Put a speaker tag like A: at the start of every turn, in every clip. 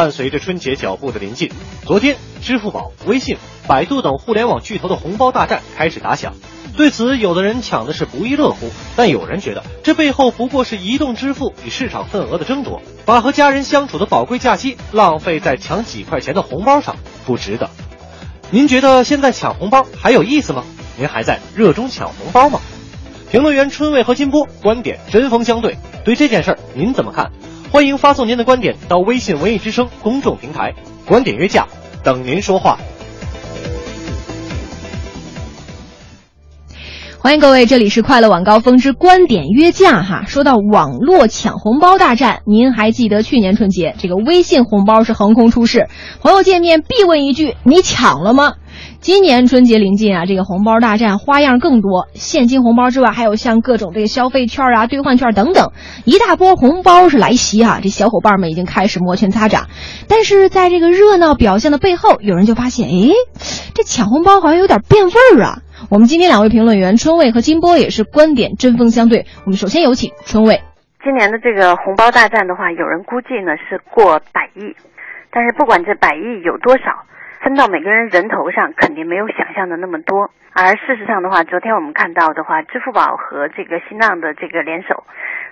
A: 伴随着春节脚步的临近，昨天支付宝、微信、百度等互联网巨头的红包大战开始打响。对此，有的人抢的是不亦乐乎，但有人觉得这背后不过是移动支付与市场份额的争夺，把和家人相处的宝贵假期浪费在抢几块钱的红包上，不值得。您觉得现在抢红包还有意思吗？您还在热衷抢红包吗？评论员春卫和金波观点针锋相对，对这件事儿您怎么看？欢迎发送您的观点到微信文艺之声公众平台，观点约架，等您说话。
B: 欢迎各位，这里是快乐晚高峰之观点约架哈。说到网络抢红包大战，您还记得去年春节这个微信红包是横空出世，朋友见面必问一句：“你抢了吗？”今年春节临近啊，这个红包大战花样更多，现金红包之外，还有像各种这个消费券啊、兑换券等等，一大波红包是来袭啊！这小伙伴们已经开始摩拳擦掌，但是在这个热闹表现的背后，有人就发现，诶，这抢红包好像有点变味儿啊！我们今天两位评论员春卫和金波也是观点针锋相对。我们首先有请春卫。
C: 今年的这个红包大战的话，有人估计呢是过百亿，但是不管这百亿有多少，分到每个人人头上肯定没有想象的那么多。而事实上的话，昨天我们看到的话，支付宝和这个新浪的这个联手，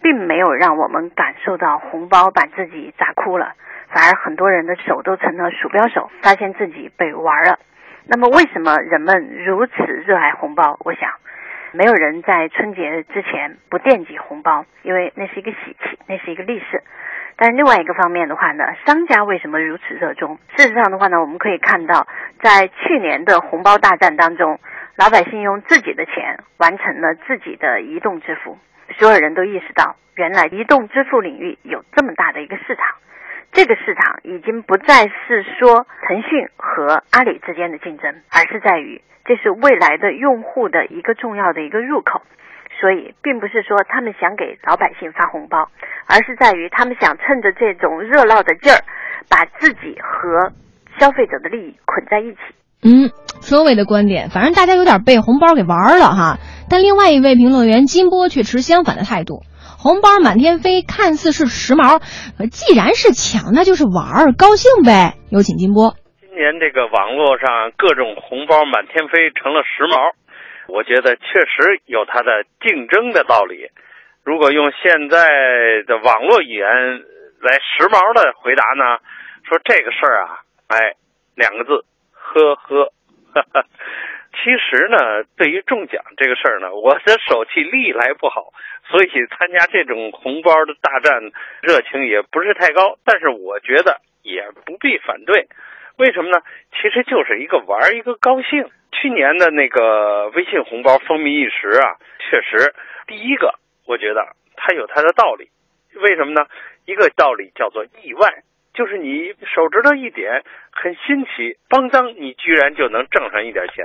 C: 并没有让我们感受到红包把自己砸哭了，反而很多人的手都成了鼠标手，发现自己被玩了。那么，为什么人们如此热爱红包？我想，没有人在春节之前不惦记红包，因为那是一个喜气，那是一个利是。但另外一个方面的话呢，商家为什么如此热衷？事实上的话呢，我们可以看到，在去年的红包大战当中，老百姓用自己的钱完成了自己的移动支付，所有人都意识到，原来移动支付领域有这么大的一个市场。这个市场已经不再是说腾讯和阿里之间的竞争，而是在于这是未来的用户的一个重要的一个入口。所以，并不是说他们想给老百姓发红包，而是在于他们想趁着这种热闹的劲儿，把自己和消费者的利益捆在一起。
B: 嗯，春卫的观点，反正大家有点被红包给玩了哈。但另外一位评论员金波却持相反的态度。红包满天飞，看似是时髦，可既然是抢，那就是玩儿，高兴呗。有请金波。
D: 今年这个网络上各种红包满天飞，成了时髦，我觉得确实有它的竞争的道理。如果用现在的网络语言来时髦的回答呢，说这个事儿啊，哎，两个字，呵呵。其实呢，对于中奖这个事儿呢，我的手气历来不好，所以参加这种红包的大战热情也不是太高。但是我觉得也不必反对，为什么呢？其实就是一个玩，一个高兴。去年的那个微信红包风靡一时啊，确实，第一个我觉得它有它的道理，为什么呢？一个道理叫做意外。就是你手指头一点，很新奇，邦当，你居然就能挣上一点钱。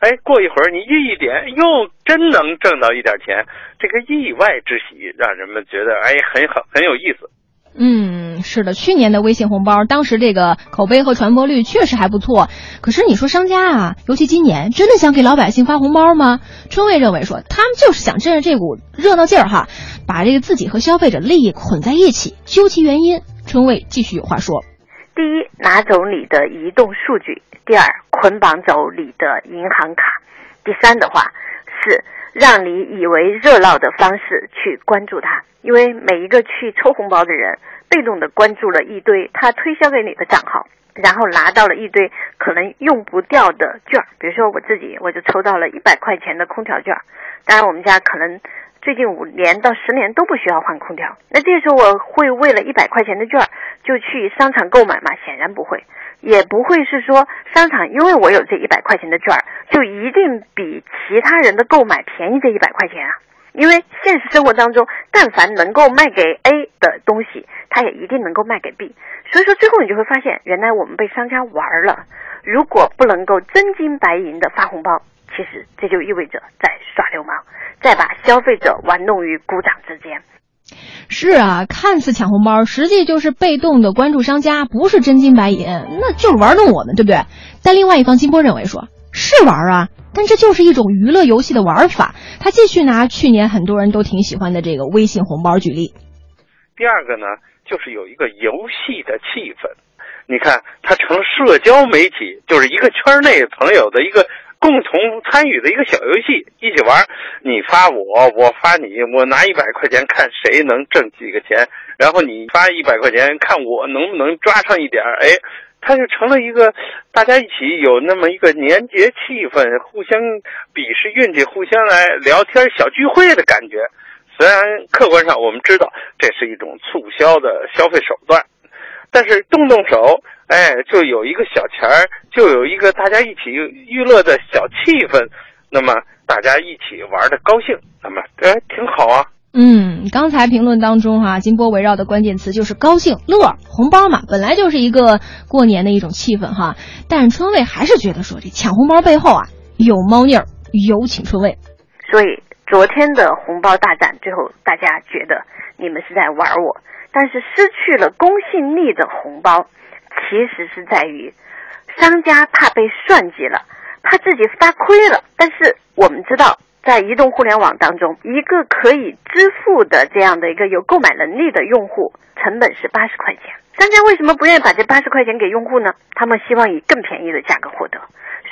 D: 哎，过一会儿你一一点，又真能挣到一点钱。这个意外之喜，让人们觉得哎很好，很有意思。
B: 嗯，是的，去年的微信红包，当时这个口碑和传播率确实还不错。可是你说商家啊，尤其今年，真的想给老百姓发红包吗？春卫认为说，他们就是想趁着这股热闹劲儿哈，把这个自己和消费者利益捆在一起。究其原因，春卫继续有话说：
C: 第一，拿走你的移动数据；第二，捆绑走你的银行卡；第三的话是让你以为热闹的方式去关注他，因为每一个去抽红包的人，被动的关注了一堆他推销给你的账号，然后拿到了一堆可能用不掉的券儿。比如说我自己，我就抽到了一百块钱的空调券儿，当然我们家可能。最近五年到十年都不需要换空调，那这时候我会为了一百块钱的券儿就去商场购买吗？显然不会，也不会是说商场因为我有这一百块钱的券儿就一定比其他人的购买便宜这一百块钱啊。因为现实生活当中，但凡能够卖给 A 的东西，它也一定能够卖给 B。所以说最后你就会发现，原来我们被商家玩了。如果不能够真金白银的发红包，其实这就意味着在耍流氓，在把消费者玩弄于股掌之间。
B: 是啊，看似抢红包，实际就是被动的关注商家，不是真金白银，那就是玩弄我们，对不对？但另外一方，金波认为说，是玩啊，但这就是一种娱乐游戏的玩法。他继续拿去年很多人都挺喜欢的这个微信红包举例。
D: 第二个呢，就是有一个游戏的气氛，你看，它成社交媒体，就是一个圈内朋友的一个。共同参与的一个小游戏，一起玩。你发我，我发你，我拿一百块钱看谁能挣几个钱，然后你发一百块钱看我能不能抓上一点儿。哎，它就成了一个大家一起有那么一个年节气氛，互相比试运气，互相来聊天小聚会的感觉。虽然客观上我们知道这是一种促销的消费手段，但是动动手。哎，就有一个小钱儿，就有一个大家一起娱乐的小气氛，那么大家一起玩的高兴，那么哎挺好啊。
B: 嗯，刚才评论当中哈，金波围绕的关键词就是高兴、乐、红包嘛，本来就是一个过年的一种气氛哈。但是春卫还是觉得说这抢红包背后啊有猫腻儿，有请春卫。
C: 所以昨天的红包大战，最后大家觉得你们是在玩我，但是失去了公信力的红包。其实是在于，商家怕被算计了，怕自己发亏了。但是我们知道，在移动互联网当中，一个可以支付的这样的一个有购买能力的用户，成本是八十块钱。商家为什么不愿意把这八十块钱给用户呢？他们希望以更便宜的价格获得。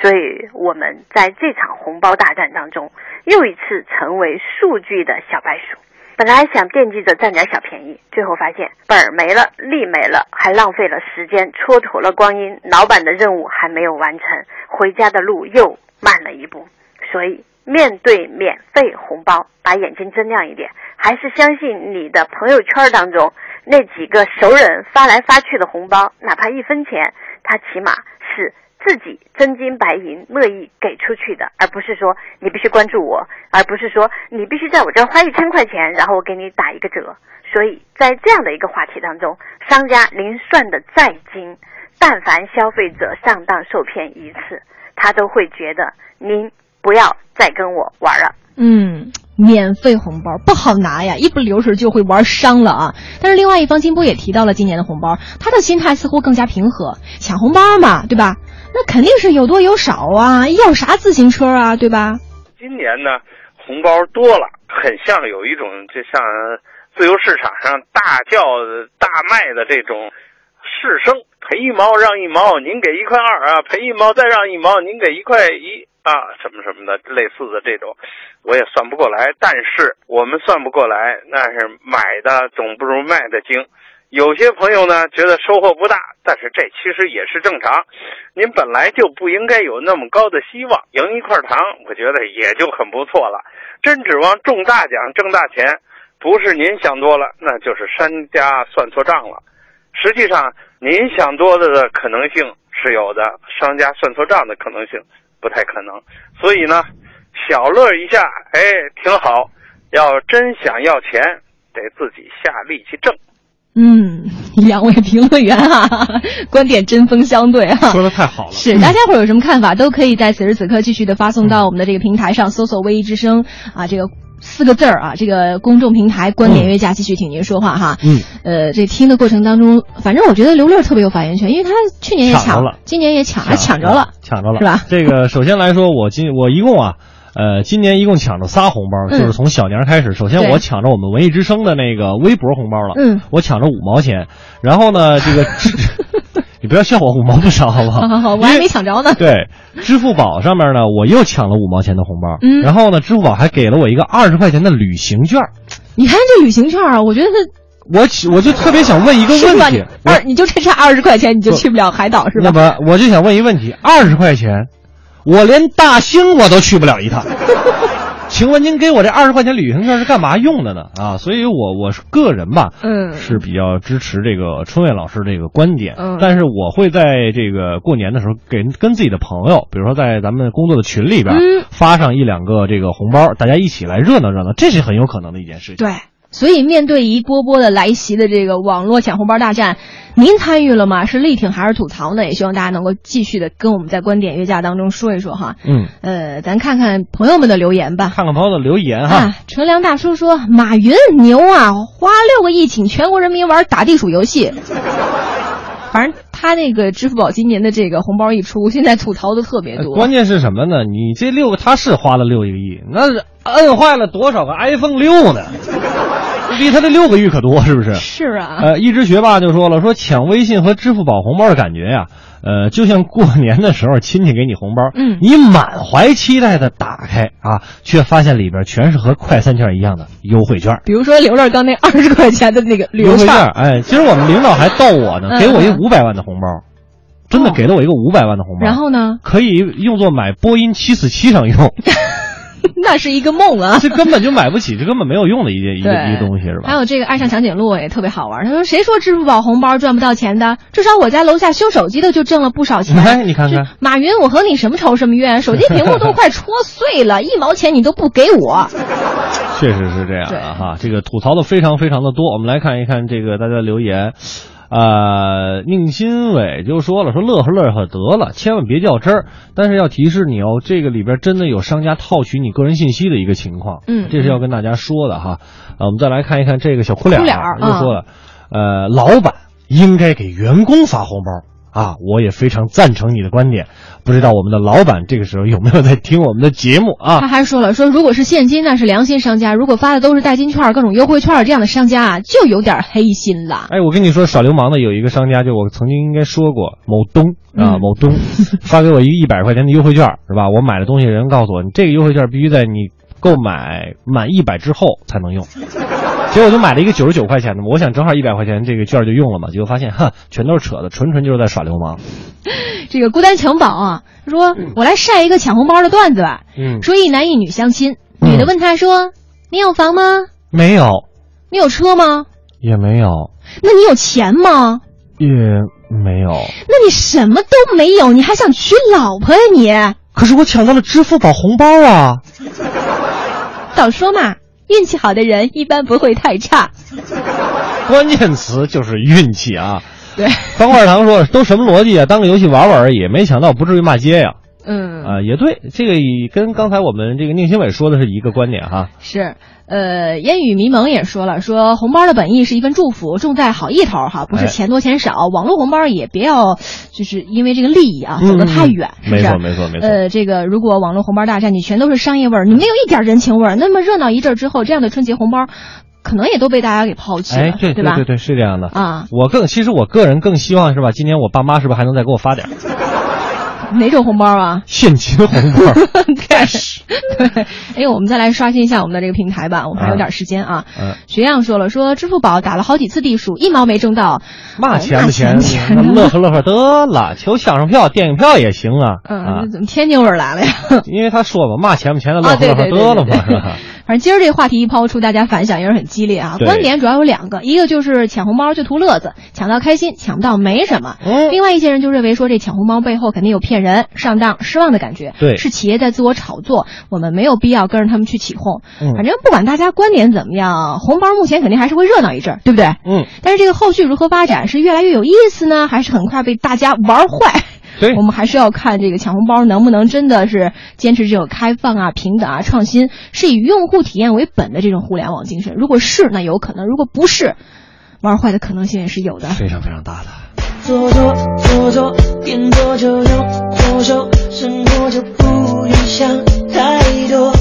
C: 所以我们在这场红包大战当中，又一次成为数据的小白鼠。本来想惦记着占点小便宜，最后发现本儿没了，利没了，还浪费了时间，蹉跎了光阴。老板的任务还没有完成，回家的路又慢了一步。所以，面对免费红包，把眼睛睁亮一点，还是相信你的朋友圈当中那几个熟人发来发去的红包，哪怕一分钱，他起码是。自己真金白银乐意给出去的，而不是说你必须关注我，而不是说你必须在我这儿花一千块钱，然后我给你打一个折。所以在这样的一个话题当中，商家您算的再精，但凡消费者上当受骗一次，他都会觉得您不要再跟我玩了。
B: 嗯，免费红包不好拿呀，一不留神就会玩伤了啊。但是另外一方金波也提到了今年的红包，他的心态似乎更加平和，抢红包嘛，对吧？那肯定是有多有少啊，要啥自行车啊，对吧？
D: 今年呢，红包多了，很像有一种就像自由市场上大叫大卖的这种市声，赔一毛让一毛，您给一块二啊，赔一毛再让一毛，您给一块一啊，什么什么的类似的这种，我也算不过来。但是我们算不过来，那是买的总不如卖的精。有些朋友呢觉得收获不大，但是这其实也是正常。您本来就不应该有那么高的希望，赢一块糖，我觉得也就很不错了。真指望中大奖挣大钱，不是您想多了，那就是商家算错账了。实际上，您想多了的可能性是有的，商家算错账的可能性不太可能。所以呢，小乐一下，哎，挺好。要真想要钱，得自己下力气挣。
B: 嗯，两位评论员哈，观点针锋相对哈，
E: 说的太好了。
B: 是，大家伙有什么看法，都可以在此时此刻继续的发送到我们的这个平台上，搜索“微一之声”啊，这个四个字儿啊，这个公众平台“观点约架”，继续听您说话哈。
E: 嗯，
B: 呃，这听的过程当中，反正我觉得刘乐特别有发言权，因为他去年也抢
E: 了，
B: 今年也抢，还抢着了，
E: 抢着了，
B: 是吧？
E: 这个首先来说，我今我一共啊。呃，今年一共抢着仨红包，就是从小年开始。首先，我抢着我们文艺之声的那个微博红包了，
B: 嗯，
E: 我抢着五毛钱。然后呢，这个 你不要笑我五毛不少，好不好？
B: 好 好好，我还没抢着呢。
E: 对，支付宝上面呢，我又抢了五毛钱的红包。
B: 嗯，
E: 然后呢，支付宝还给了我一个二十块钱的旅行券。
B: 你看这旅行券啊，我觉得
E: 我我就特别想问一个问题，
B: 二你就这差二十块钱，你就去不了海岛是
E: 吧？那不，我就想问一个问题，二十块钱，我连大兴我都去不了一趟。请问您给我这二十块钱旅行券是干嘛用的呢？啊，所以我我是个人吧，
B: 嗯，
E: 是比较支持这个春卫老师这个观点，
B: 嗯，
E: 但是我会在这个过年的时候给跟自己的朋友，比如说在咱们工作的群里边发上一两个这个红包，大家一起来热闹热闹，这是很有可能的一件事情。
B: 对。所以面对一波波的来袭的这个网络抢红包大战，您参与了吗？是力挺还是吐槽呢？也希望大家能够继续的跟我们在观点约架当中说一说哈。
E: 嗯，
B: 呃，咱看看朋友们的留言吧。
E: 看看朋友的留言哈。
B: 啊，纯良大叔说：“马云牛啊，花六个亿请全国人民玩打地鼠游戏。”反正他那个支付宝今年的这个红包一出，现在吐槽的特别多。
E: 关键是什么呢？你这六个他是花了六个亿，那是摁坏了多少个 iPhone 六呢？比他这六个亿可多，是不是？
B: 是啊。
E: 呃，一只学霸就说了，说抢微信和支付宝红包的感觉呀，呃，就像过年的时候亲戚给你红包，
B: 嗯
E: 你满怀期待的打开啊，却发现里边全是和快餐券一样的优惠券。
B: 比如说刘乐刚那二十块钱的那个旅游券，
E: 优惠券，哎，其实我们领导还逗我呢，
B: 嗯
E: 给我一个五百万的红包，真的
B: 哦
E: 给了我一个五百万的红包。
B: 然后呢，
E: 可以用作买波音七四七上用，
B: 那是一个梦啊。
E: 这根本就买不起，这根本没有用的一件一个一个东西是吧？
B: 还有这个爱上长颈鹿也特别好玩。他说：“谁说支付宝红包赚不到钱的？至少我家楼下修手机的就挣了不少钱。
E: 哎你看看
B: 马云，我和你什么仇什么怨？手机屏幕都快戳碎了，一毛钱你都不给我。
E: 确实是这样啊哈，这个吐槽的非常非常的多。我们来看一看这个大家的留言。呃，宁新伟就说了，说乐呵乐呵得了，千万别较真儿。但是要提示你哦，这个里边真的有商家套取你个人信息的一个情况，
B: 嗯
E: 这是要跟大家说的哈。啊，我们再来看一看这个小哭脸
B: 哭脸儿
E: 儿就说了，呃，老板应该给员工发红包。啊，我也非常赞成你的观点。不知道我们的老板这个时候有没有在听我们的节目啊？
B: 他还说了，说如果是现金，那是良心商家；如果发的都是代金券、各种优惠券这样的商家啊，就有点黑心了。
E: 哎，我跟你说，耍流氓的有一个商家，就我曾经应该说过，某东啊，
B: 嗯
E: 某东 发给我一个一百块钱的优惠券，是吧？我买了东西，人告诉我，你这个优惠券必须在你购买满一百之后才能用。结果我就买了一个九十九块钱的嘛，我想正好一百块钱这个券就用了嘛，结果发现哈，全都是扯的，纯纯就是在耍流氓。
B: 这个孤单城堡啊，说我来晒一个抢红包的段子吧。
E: 嗯，
B: 说一男一女相亲，女的问他说：“你有房吗？
E: 没有，
B: 你有车吗？
E: 也没有，
B: 那你有钱吗？
E: 也没有。
B: 那你什么都没有，你还想娶老婆呀你？
E: 可是我抢到了支付宝红包啊！
B: 早说嘛，运气好的人一般不会太差。
E: 关键词就是运气啊。
B: 对，
E: 方块糖说：“都什么逻辑啊？当个游戏玩玩而已，没想到不至于骂街呀。”
B: 嗯
E: 啊、也对，这个以跟刚才我们这个宁新伟说的是一个观点哈。
B: 是，呃，烟雨迷蒙也说了，说红包的本意是一份祝福，重在好意头哈，不是
E: 哎
B: 钱多钱少。网络红包也别要，就是因为这个利益啊走得太远，是不是？
E: 嗯没错，没错，没错。
B: 呃，这个如果网络红包大战你全都是商业味儿，你没有一点人情味儿，那么热闹一阵之后，这样的春节红包，可能也都被大家给抛弃了，
E: 哎，对
B: 对吧？
E: 对对，是这样的。
B: 啊，
E: 我更其实我个人更希望是吧？今年我爸妈是不是还能再给我发点儿
B: 哪种红包啊？
E: 现金红包？cash。
B: 对，哎，我们再来刷新一下我们的这个平台吧，我们还有点时间啊。
E: 嗯，
B: 学样说了，说支付宝打了好几次地鼠，一毛没挣到，
E: 嘛
B: 哦
E: 钱不钱 乐呵乐呵得了，求相声票、电影票也行啊。啊
B: 嗯，，怎么天津味儿来了呀？
E: 因为他说嘛，嘛钱不钱的，乐
B: 啊，
E: 呵乐呵得了嘛，是吧？
B: 反正今儿这个话题一抛出，大家反响也是很激烈啊。观点主要有两个，一个就是抢红包就图乐子，抢到开心，抢不到没什么。
E: 嗯
B: 另外一些人就认为说这抢红包背后肯定有骗人、上当、失望的感觉，
E: 对
B: 是企业在自我炒作，我们没有必要跟着他们去起哄。
E: 嗯
B: 反正不管大家观点怎么样，红包目前肯定还是会热闹一阵儿，对不对？
E: 嗯，
B: 但是这个后续如何发展，是越来越有意思呢，还是很快被大家玩坏？
E: 对
B: 我们还是要看这个抢红包能不能真的是坚持这种开放啊、平等啊、创新，是以用户体验为本的这种互联网精神。如果是，那有可能；如果不是，玩坏的可能性也是有的。
E: 非常非常大的。
F: 做做做做，边做就用左手，生活就不用想太多。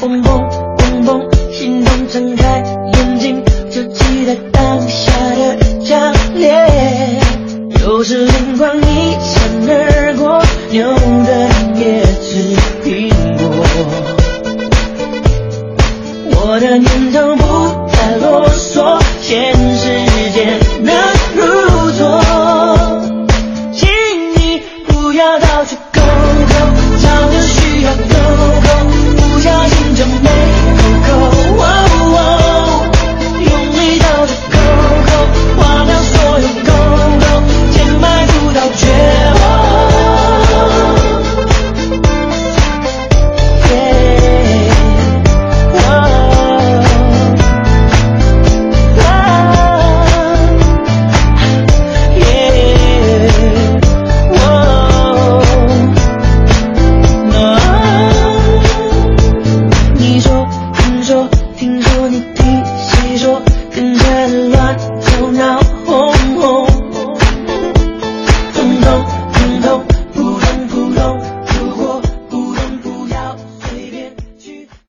F: 蹦蹦蹦蹦，心动睁开眼睛，就期待当下的强烈。有时灵光一闪而过，牛顿也吃苹果。我的念头不